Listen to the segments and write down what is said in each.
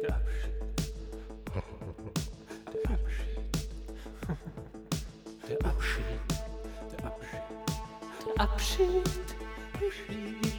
Der Abschied. Der Abschied. Der Abschied. Der Abschied. Der Abschied. Der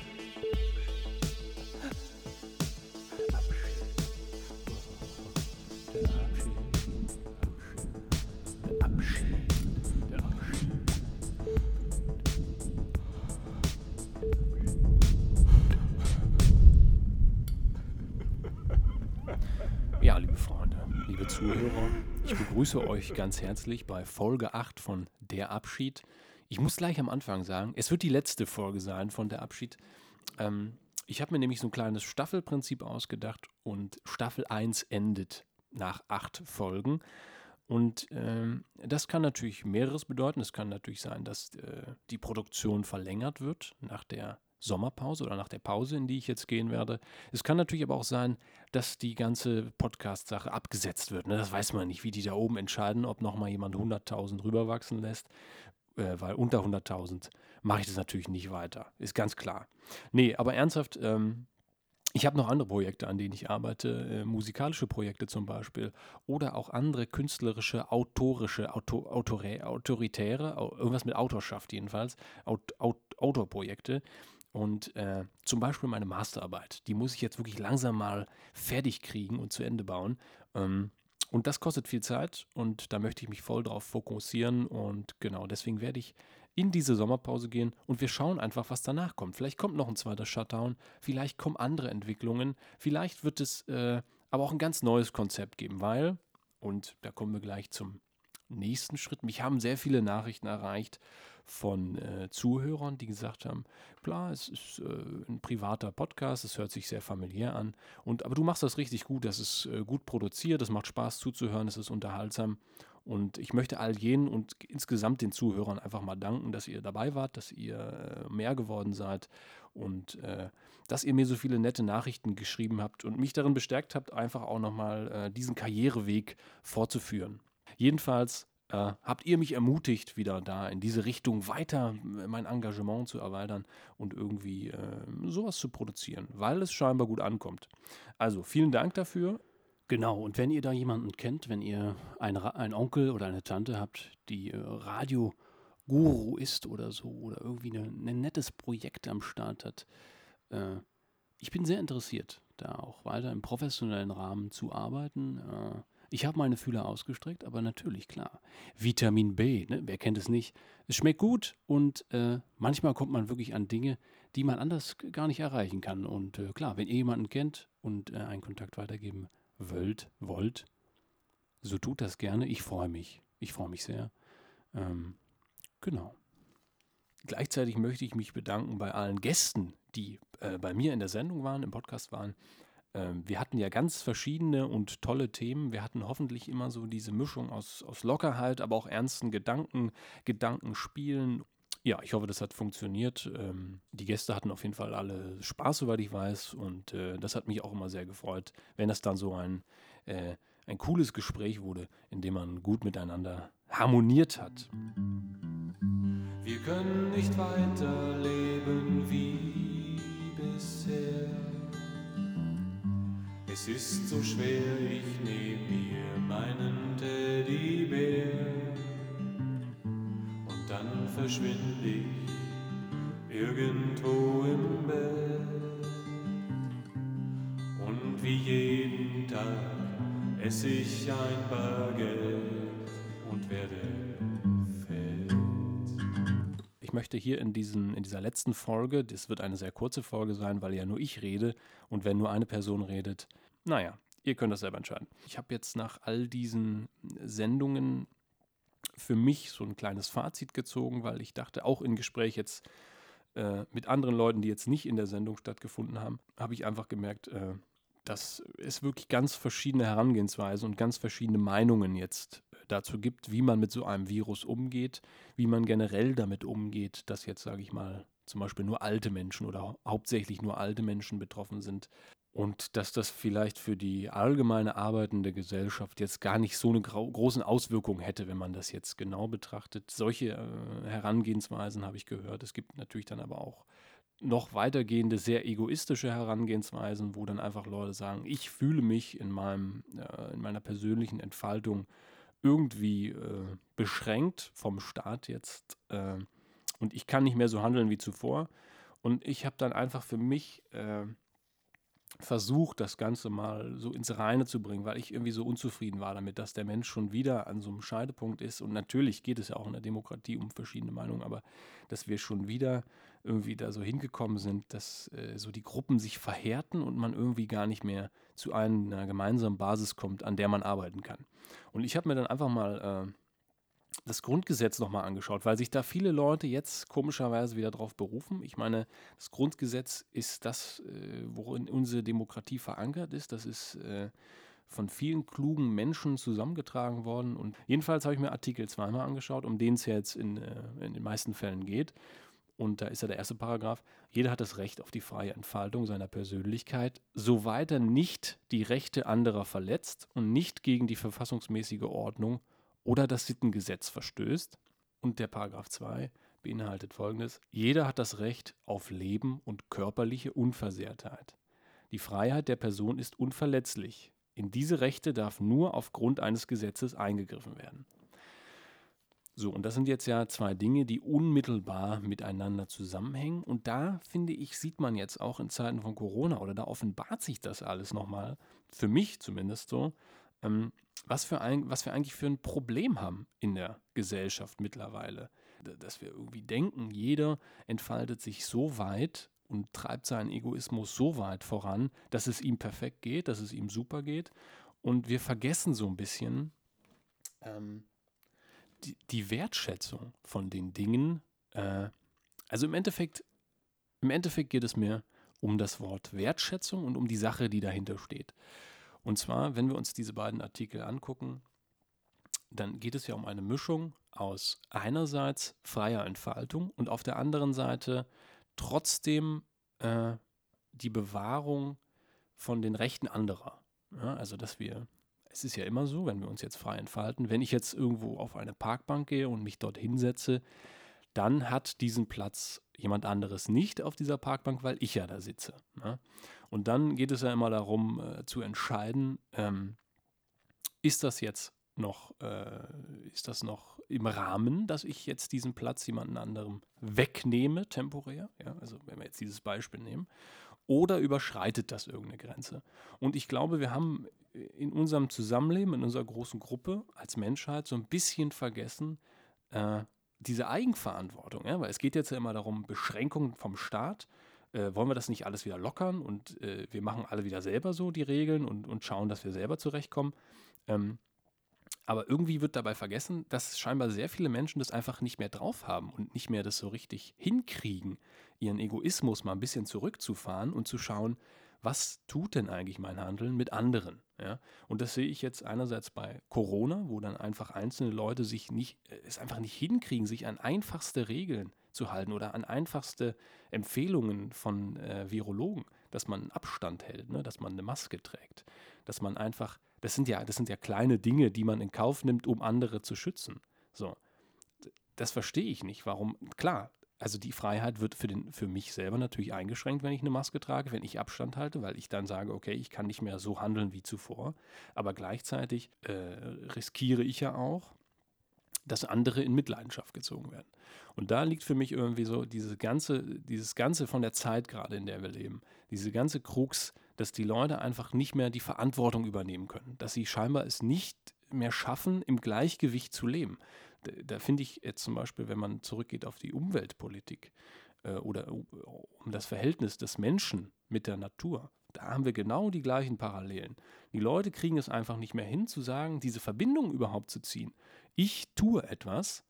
Zuhörer, ich begrüße euch ganz herzlich bei Folge 8 von Der Abschied. Ich muss gleich am Anfang sagen, es wird die letzte Folge sein von Der Abschied. Ähm, ich habe mir nämlich so ein kleines Staffelprinzip ausgedacht und Staffel 1 endet nach acht Folgen. Und ähm, das kann natürlich mehreres bedeuten. Es kann natürlich sein, dass äh, die Produktion verlängert wird nach der Sommerpause oder nach der Pause, in die ich jetzt gehen werde. Es kann natürlich aber auch sein, dass die ganze Podcast-Sache abgesetzt wird. Ne? Das weiß man nicht, wie die da oben entscheiden, ob nochmal jemand 100.000 rüberwachsen lässt, äh, weil unter 100.000 mache ich das natürlich nicht weiter. Ist ganz klar. Nee, aber ernsthaft, ähm, ich habe noch andere Projekte, an denen ich arbeite, äh, musikalische Projekte zum Beispiel oder auch andere künstlerische, autorische, Auto, autore, autoritäre, au- irgendwas mit Autorschaft jedenfalls, Aut, Aut, Autorprojekte. Und äh, zum Beispiel meine Masterarbeit, die muss ich jetzt wirklich langsam mal fertig kriegen und zu Ende bauen. Ähm, und das kostet viel Zeit und da möchte ich mich voll drauf fokussieren. Und genau deswegen werde ich in diese Sommerpause gehen und wir schauen einfach, was danach kommt. Vielleicht kommt noch ein zweiter Shutdown, vielleicht kommen andere Entwicklungen, vielleicht wird es äh, aber auch ein ganz neues Konzept geben, weil, und da kommen wir gleich zum nächsten Schritt, mich haben sehr viele Nachrichten erreicht von äh, Zuhörern, die gesagt haben, klar, es ist äh, ein privater Podcast, es hört sich sehr familiär an, und, aber du machst das richtig gut, das ist äh, gut produziert, es macht Spaß zuzuhören, es ist unterhaltsam. Und ich möchte all jenen und insgesamt den Zuhörern einfach mal danken, dass ihr dabei wart, dass ihr äh, mehr geworden seid und äh, dass ihr mir so viele nette Nachrichten geschrieben habt und mich darin bestärkt habt, einfach auch nochmal äh, diesen Karriereweg fortzuführen. Jedenfalls äh, habt ihr mich ermutigt, wieder da in diese Richtung weiter äh, mein Engagement zu erweitern und irgendwie äh, sowas zu produzieren, weil es scheinbar gut ankommt. Also vielen Dank dafür. Genau, und wenn ihr da jemanden kennt, wenn ihr einen, Onkel oder eine Tante habt, die äh, Radio-Guru ist oder so, oder irgendwie ein nettes Projekt am Start hat, äh, ich bin sehr interessiert, da auch weiter im professionellen Rahmen zu arbeiten. Äh, ich habe meine Fühler ausgestreckt, aber natürlich, klar. Vitamin B, ne? wer kennt es nicht? Es schmeckt gut und äh, manchmal kommt man wirklich an Dinge, die man anders gar nicht erreichen kann. Und äh, klar, wenn ihr jemanden kennt und äh, einen Kontakt weitergeben wollt, wollt, so tut das gerne. Ich freue mich. Ich freue mich sehr. Ähm, genau. Gleichzeitig möchte ich mich bedanken bei allen Gästen, die äh, bei mir in der Sendung waren, im Podcast waren. Ähm, wir hatten ja ganz verschiedene und tolle Themen. Wir hatten hoffentlich immer so diese Mischung aus, aus Lockerheit, aber auch ernsten Gedanken, Gedankenspielen. Ja, ich hoffe, das hat funktioniert. Ähm, die Gäste hatten auf jeden Fall alle Spaß, soweit ich weiß. Und äh, das hat mich auch immer sehr gefreut, wenn das dann so ein, äh, ein cooles Gespräch wurde, in dem man gut miteinander harmoniert hat. Wir können nicht weiterleben wie Es ist so schwer, ich nehme mir meinen Teddybär und dann verschwinde ich irgendwo im Bett. Und wie jeden Tag esse ich ein Baguette und werde fett. Ich möchte hier in, diesen, in dieser letzten Folge, das wird eine sehr kurze Folge sein, weil ja nur ich rede und wenn nur eine Person redet, naja, ihr könnt das selber entscheiden. Ich habe jetzt nach all diesen Sendungen für mich so ein kleines Fazit gezogen, weil ich dachte, auch in Gespräch jetzt äh, mit anderen Leuten, die jetzt nicht in der Sendung stattgefunden haben, habe ich einfach gemerkt, äh, dass es wirklich ganz verschiedene Herangehensweisen und ganz verschiedene Meinungen jetzt äh, dazu gibt, wie man mit so einem Virus umgeht, wie man generell damit umgeht, dass jetzt, sage ich mal, zum Beispiel nur alte Menschen oder hau- hauptsächlich nur alte Menschen betroffen sind. Und dass das vielleicht für die allgemeine arbeitende Gesellschaft jetzt gar nicht so eine großen Auswirkungen hätte, wenn man das jetzt genau betrachtet. Solche äh, Herangehensweisen habe ich gehört. Es gibt natürlich dann aber auch noch weitergehende, sehr egoistische Herangehensweisen, wo dann einfach Leute sagen, ich fühle mich in, meinem, äh, in meiner persönlichen Entfaltung irgendwie äh, beschränkt vom Staat jetzt äh, und ich kann nicht mehr so handeln wie zuvor. Und ich habe dann einfach für mich äh, versucht, das Ganze mal so ins Reine zu bringen, weil ich irgendwie so unzufrieden war damit, dass der Mensch schon wieder an so einem Scheidepunkt ist. Und natürlich geht es ja auch in der Demokratie um verschiedene Meinungen, aber dass wir schon wieder irgendwie da so hingekommen sind, dass äh, so die Gruppen sich verhärten und man irgendwie gar nicht mehr zu einer gemeinsamen Basis kommt, an der man arbeiten kann. Und ich habe mir dann einfach mal äh, das Grundgesetz nochmal angeschaut, weil sich da viele Leute jetzt komischerweise wieder drauf berufen. Ich meine, das Grundgesetz ist das, äh, worin unsere Demokratie verankert ist. Das ist äh, von vielen klugen Menschen zusammengetragen worden. Und jedenfalls habe ich mir Artikel zweimal angeschaut, um den es ja jetzt in, äh, in den meisten Fällen geht. Und da ist ja der erste Paragraph. Jeder hat das Recht auf die freie Entfaltung seiner Persönlichkeit, soweit er nicht die Rechte anderer verletzt und nicht gegen die verfassungsmäßige Ordnung oder das Sittengesetz verstößt. Und der Paragraph 2 beinhaltet folgendes: Jeder hat das Recht auf Leben und körperliche Unversehrtheit. Die Freiheit der Person ist unverletzlich. In diese Rechte darf nur aufgrund eines Gesetzes eingegriffen werden. So, und das sind jetzt ja zwei Dinge, die unmittelbar miteinander zusammenhängen. Und da, finde ich, sieht man jetzt auch in Zeiten von Corona oder da offenbart sich das alles nochmal, für mich zumindest so, ähm, was, für ein, was wir eigentlich für ein Problem haben in der Gesellschaft mittlerweile. Dass wir irgendwie denken, jeder entfaltet sich so weit und treibt seinen Egoismus so weit voran, dass es ihm perfekt geht, dass es ihm super geht. Und wir vergessen so ein bisschen ähm, die, die, Wertschätzung von den Dingen. Äh, also im Endeffekt, im Endeffekt geht es mir um das Wort Wertschätzung und um die Sache, die dahinter steht. Und zwar, wenn wir uns diese beiden Artikel angucken, dann geht es ja um eine Mischung aus einerseits freier Entfaltung und auf der anderen Seite trotzdem äh, die Bewahrung von den Rechten anderer. Ja, also, dass wir, es ist ja immer so, wenn wir uns jetzt frei entfalten, wenn ich jetzt irgendwo auf eine Parkbank gehe und mich dort hinsetze, dann hat diesen Platz jemand anderes nicht auf dieser Parkbank, weil ich ja da sitze. Ne? Und dann geht es ja immer darum äh, zu entscheiden, ähm, ist das jetzt noch, äh, ist das noch im Rahmen, dass ich jetzt diesen Platz jemand anderem wegnehme, temporär? Ja, also wenn wir jetzt dieses Beispiel nehmen. Oder überschreitet das irgendeine Grenze? Und ich glaube, wir haben in unserem Zusammenleben, in unserer großen Gruppe als Menschheit so ein bisschen vergessen, äh, diese Eigenverantwortung, ja? weil es geht jetzt ja immer darum, Beschränkungen vom Staat. Äh, wollen wir das nicht alles wieder lockern und äh, wir machen alle wieder selber so die Regeln und, und schauen, dass wir selber zurechtkommen? Ähm, aber irgendwie wird dabei vergessen, dass scheinbar sehr viele Menschen das einfach nicht mehr drauf haben und nicht mehr das so richtig hinkriegen, ihren Egoismus mal ein bisschen zurückzufahren und zu schauen, was tut denn eigentlich mein Handeln mit anderen? Ja? Und das sehe ich jetzt einerseits bei Corona, wo dann einfach einzelne Leute sich nicht, äh, es einfach nicht hinkriegen, sich an einfachste Regeln zu halten oder an einfachste Empfehlungen von äh, Virologen, dass man Abstand hält, ne? dass man eine Maske trägt, dass man einfach, das sind ja, das sind ja kleine Dinge, die man in Kauf nimmt, um andere zu schützen. So. Das verstehe ich nicht. Warum? Klar, also die Freiheit wird für, den, für mich selber natürlich eingeschränkt, wenn ich eine Maske trage, wenn ich Abstand halte, weil ich dann sage, okay, ich kann nicht mehr so handeln wie zuvor. Aber gleichzeitig äh, riskiere ich ja auch, dass andere in Mitleidenschaft gezogen werden. Und da liegt für mich irgendwie so diese ganze, dieses Ganze von der Zeit gerade, in der wir leben, diese ganze Krux, dass die Leute einfach nicht mehr die Verantwortung übernehmen können, dass sie scheinbar es nicht mehr schaffen, im Gleichgewicht zu leben da, da finde ich jetzt zum Beispiel, wenn man zurückgeht auf die Umweltpolitik äh, oder um das Verhältnis des Menschen mit der Natur, da haben wir genau die gleichen Parallelen. Die Leute kriegen es einfach nicht mehr hin, zu sagen, diese Verbindung überhaupt zu ziehen. Ich tue etwas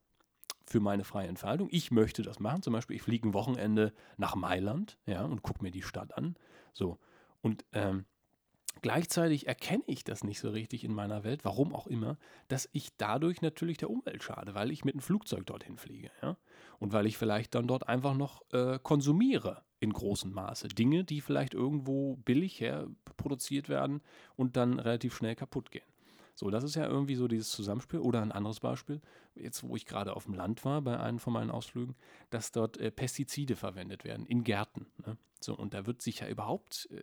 für meine freie Entfaltung. Ich möchte das machen. Zum Beispiel, ich fliege ein Wochenende nach Mailand ja, und gucke mir die Stadt an. So. Und ähm, Gleichzeitig erkenne ich das nicht so richtig in meiner Welt, warum auch immer, dass ich dadurch natürlich der Umwelt schade, weil ich mit einem Flugzeug dorthin fliege. Ja? Und weil ich vielleicht dann dort einfach noch äh, konsumiere in großem Maße. Dinge, die vielleicht irgendwo billig her produziert werden und dann relativ schnell kaputt gehen. So, das ist ja irgendwie so dieses Zusammenspiel. Oder ein anderes Beispiel, jetzt wo ich gerade auf dem Land war bei einem von meinen Ausflügen, dass dort äh, Pestizide verwendet werden in Gärten. Ne? So, und da wird sich ja überhaupt, äh,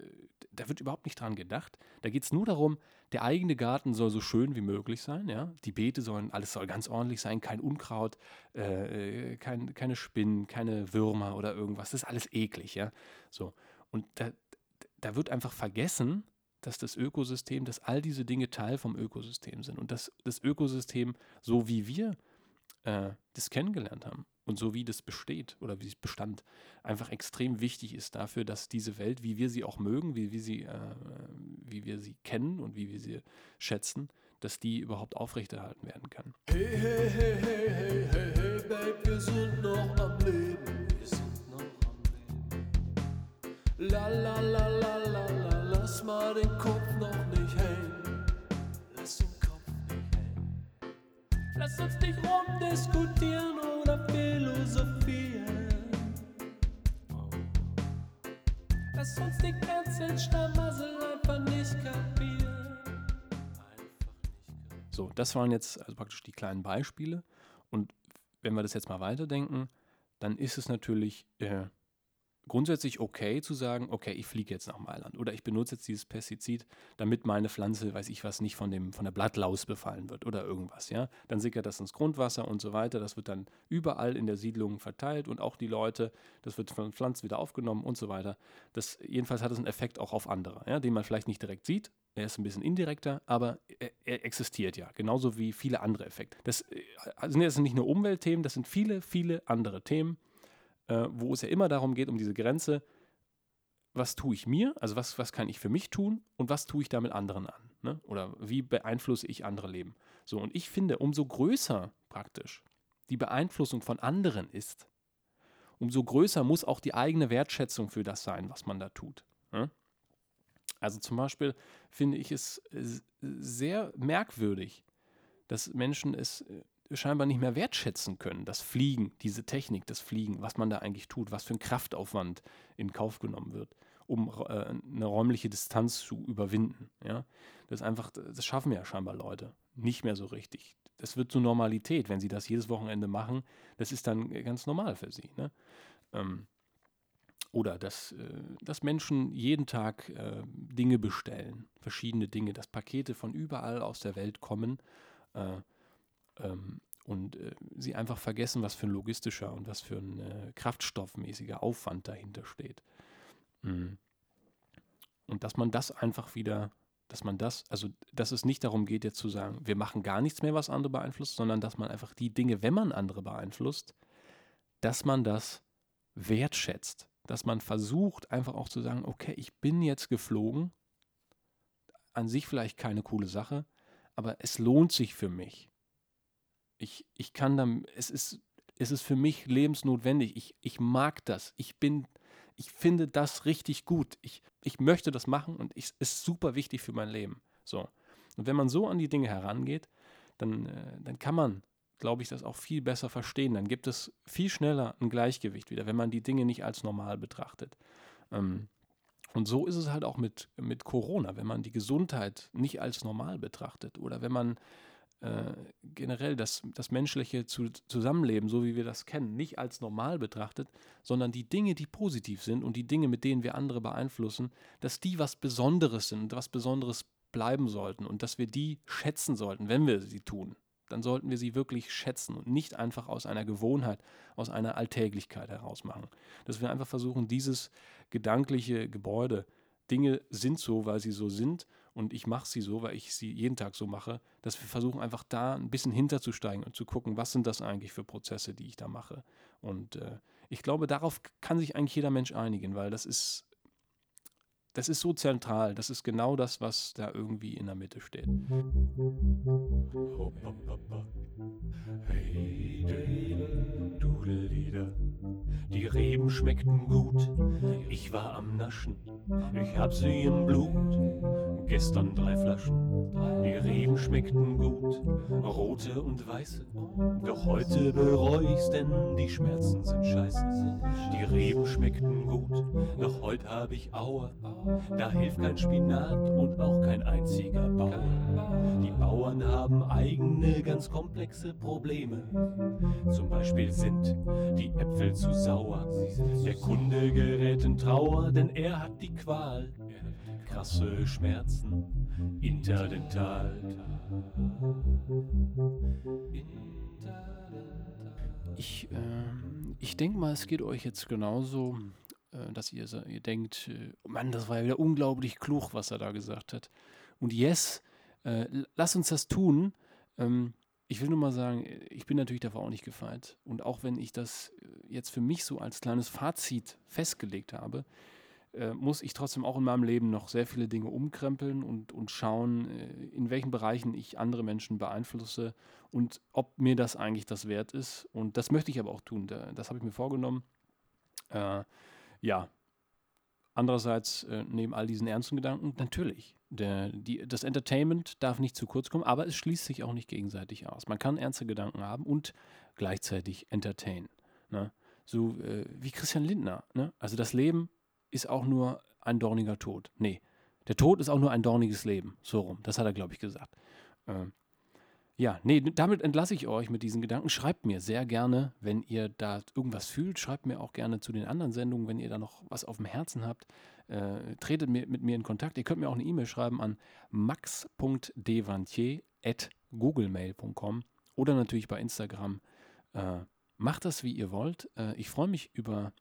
da wird überhaupt nicht dran gedacht. Da geht es nur darum, der eigene Garten soll so schön wie möglich sein, ja. Die Beete sollen, alles soll ganz ordentlich sein, kein Unkraut, äh, äh kein, keine Spinnen, keine Würmer oder irgendwas. Das ist alles eklig, ja. So. Und da, da wird einfach vergessen, dass das Ökosystem, dass all diese Dinge Teil vom Ökosystem sind und dass das Ökosystem, so wie wir äh, das kennengelernt haben und so wie das besteht oder wie es bestand, einfach extrem wichtig ist dafür, dass diese Welt, wie wir sie auch mögen, wie wir sie, äh, wie wir sie kennen und wie wir sie schätzen, dass die überhaupt aufrechterhalten werden kann. Hey, hey, hey, hey, hey, hey, hey, Babe, wir sind noch am Leben. Wir sind noch am Leben. La la la la la lass mal den Kopf noch nicht hängen. Lass den Kopf nicht hängen. Lass uns nicht rumdiskutieren oder philosophieren. Lass uns die ganzen Schlamassel einfach nicht kapieren. Einfach nicht kapieren. So, das waren jetzt also praktisch die kleinen Beispiele. Und wenn wir das jetzt mal weiterdenken, dann ist es natürlich äh, grundsätzlich okay zu sagen, okay, ich fliege jetzt nach Mailand oder ich benutze jetzt dieses Pestizid, damit meine Pflanze, weiß ich was, nicht von, dem, von der Blattlaus befallen wird oder irgendwas, ja. Dann sickert das ins Grundwasser und so weiter. Das wird dann überall in der Siedlung verteilt und auch die Leute, das wird von Pflanzen wieder aufgenommen und so weiter. Das, jedenfalls hat es einen Effekt auch auf andere, ja, den man vielleicht nicht direkt sieht. Er ist ein bisschen indirekter, aber er, er existiert ja, genauso wie viele andere Effekte. Das äh, sind jetzt nicht nur Umweltthemen, das sind viele, viele andere Themen äh, wo es ja immer darum geht, um diese Grenze, was tue ich mir, also was, was kann ich für mich tun und was tue ich damit anderen an? Ne? Oder wie beeinflusse ich andere Leben? So, und ich finde, umso größer praktisch die Beeinflussung von anderen ist, umso größer muss auch die eigene Wertschätzung für das sein, was man da tut. Ne? Also zum Beispiel finde ich es sehr merkwürdig, dass Menschen es äh, scheinbar nicht mehr wertschätzen können, das Fliegen, diese Technik, das Fliegen, was man da eigentlich tut, was für ein Kraftaufwand in Kauf genommen wird, um äh, eine räumliche Distanz zu überwinden. Ja? Das einfach, das schaffen ja scheinbar Leute nicht mehr so richtig. Das wird zur Normalität, wenn sie das jedes Wochenende machen. Das ist dann ganz normal für sie. Ne? Ähm, oder dass, äh, dass Menschen jeden Tag äh, Dinge bestellen, verschiedene Dinge, dass Pakete von überall aus der Welt kommen. Äh, ähm, und äh, sie einfach vergessen, was für ein logistischer und was für ein äh, kraftstoffmäßiger Aufwand dahinter steht. Mhm. Und dass man das einfach wieder, dass man das, also dass es nicht darum geht, jetzt zu sagen, wir machen gar nichts mehr, was andere beeinflusst, sondern dass man einfach die Dinge, wenn man andere beeinflusst, dass man das wertschätzt, dass man versucht, einfach auch zu sagen, okay, ich bin jetzt geflogen, an sich vielleicht keine coole Sache, aber es lohnt sich für mich ich, ich kann dann, es ist, es ist für mich lebensnotwendig. Ich, ich mag das. Ich bin, ich finde das richtig gut. Ich, ich möchte das machen und es ist super wichtig für mein Leben. So. Und wenn man so an die Dinge herangeht, dann, äh, dann kann man, glaube ich, das auch viel besser verstehen. Dann gibt es viel schneller ein Gleichgewicht wieder, wenn man die Dinge nicht als normal betrachtet. Ähm, und so ist es halt auch mit, mit Corona, wenn man die Gesundheit nicht als normal betrachtet oder wenn man äh, generell das, das menschliche zu, Zusammenleben, so wie wir das kennen, nicht als normal betrachtet, sondern die Dinge, die positiv sind und die Dinge, mit denen wir andere beeinflussen, dass die was Besonderes sind und was Besonderes bleiben sollten und dass wir die schätzen sollten, wenn wir sie tun. Dann sollten wir sie wirklich schätzen und nicht einfach aus einer Gewohnheit, aus einer Alltäglichkeit heraus machen. Dass wir einfach versuchen, dieses gedankliche Gebäude, Dinge sind so, weil sie so sind und ich mache sie so, weil ich sie jeden Tag so mache, dass wir versuchen einfach da ein bisschen hinterzusteigen und zu gucken, was sind das eigentlich für Prozesse, die ich da mache. Und äh, ich glaube, darauf kann sich eigentlich jeder Mensch einigen, weil das ist, das ist so zentral. Das ist genau das, was da irgendwie in der Mitte steht. Hey, Dudellieder, die Reben schmeckten gut. Ich war am Naschen, ich hab sie im Blut Gestern drei Flaschen, die Reben schmeckten gut, rote und weiße. Doch heute bereu ich's, denn die Schmerzen sind scheiße. Die Reben schmeckten gut, doch heute hab ich Aue. Da hilft kein Spinat und auch kein einziger Bauer. Die Bauern haben eigene, ganz komplexe Probleme. Zum Beispiel sind die Äpfel zu sauer. Der Kunde gerät in Trauer, denn er hat die Qual. Krasse Schmerzen, interdental. Ich, ähm, ich denke mal, es geht euch jetzt genauso, äh, dass ihr, ihr denkt, äh, Mann, das war ja wieder unglaublich klug, was er da gesagt hat. Und yes, äh, lass uns das tun. Ähm, ich will nur mal sagen, äh, ich bin natürlich davor auch nicht gefeit. Und auch wenn ich das äh, jetzt für mich so als kleines Fazit festgelegt habe, äh, muss ich trotzdem auch in meinem Leben noch sehr viele Dinge umkrempeln und, und schauen, äh, in welchen Bereichen ich andere Menschen beeinflusse und ob mir das eigentlich das wert ist. Und das möchte ich aber auch tun. Da, das habe ich mir vorgenommen. Äh, ja. Andererseits, äh, neben all diesen ernsten Gedanken, natürlich. Der, die, das Entertainment darf nicht zu kurz kommen, aber es schließt sich auch nicht gegenseitig aus. Man kann ernste Gedanken haben und gleichzeitig entertainen. Ne? So äh, wie Christian Lindner. Ne? Also das Leben ist auch nur ein dorniger Tod. Nee, der Tod ist auch nur ein dorniges Leben. So rum. Das hat er, glaube ich, gesagt. Ähm, ja, nee, damit entlasse ich euch mit diesen Gedanken. Schreibt mir sehr gerne, wenn ihr da irgendwas fühlt. Schreibt mir auch gerne zu den anderen Sendungen, wenn ihr da noch was auf dem Herzen habt. Äh, tretet mir, mit mir in Kontakt. Ihr könnt mir auch eine E-Mail schreiben an max.devantier.googlemail.com oder natürlich bei Instagram. Äh, macht das, wie ihr wollt. Äh, ich freue mich über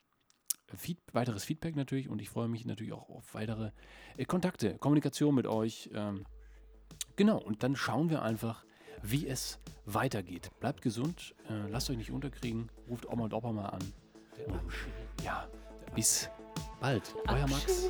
Feed weiteres Feedback natürlich und ich freue mich natürlich auch auf weitere äh, Kontakte, Kommunikation mit euch. Ähm, genau, und dann schauen wir einfach, wie es weitergeht. Bleibt gesund, äh, lasst euch nicht unterkriegen, ruft Oma und Opa mal an. Und ja, bis bald. Euer Max.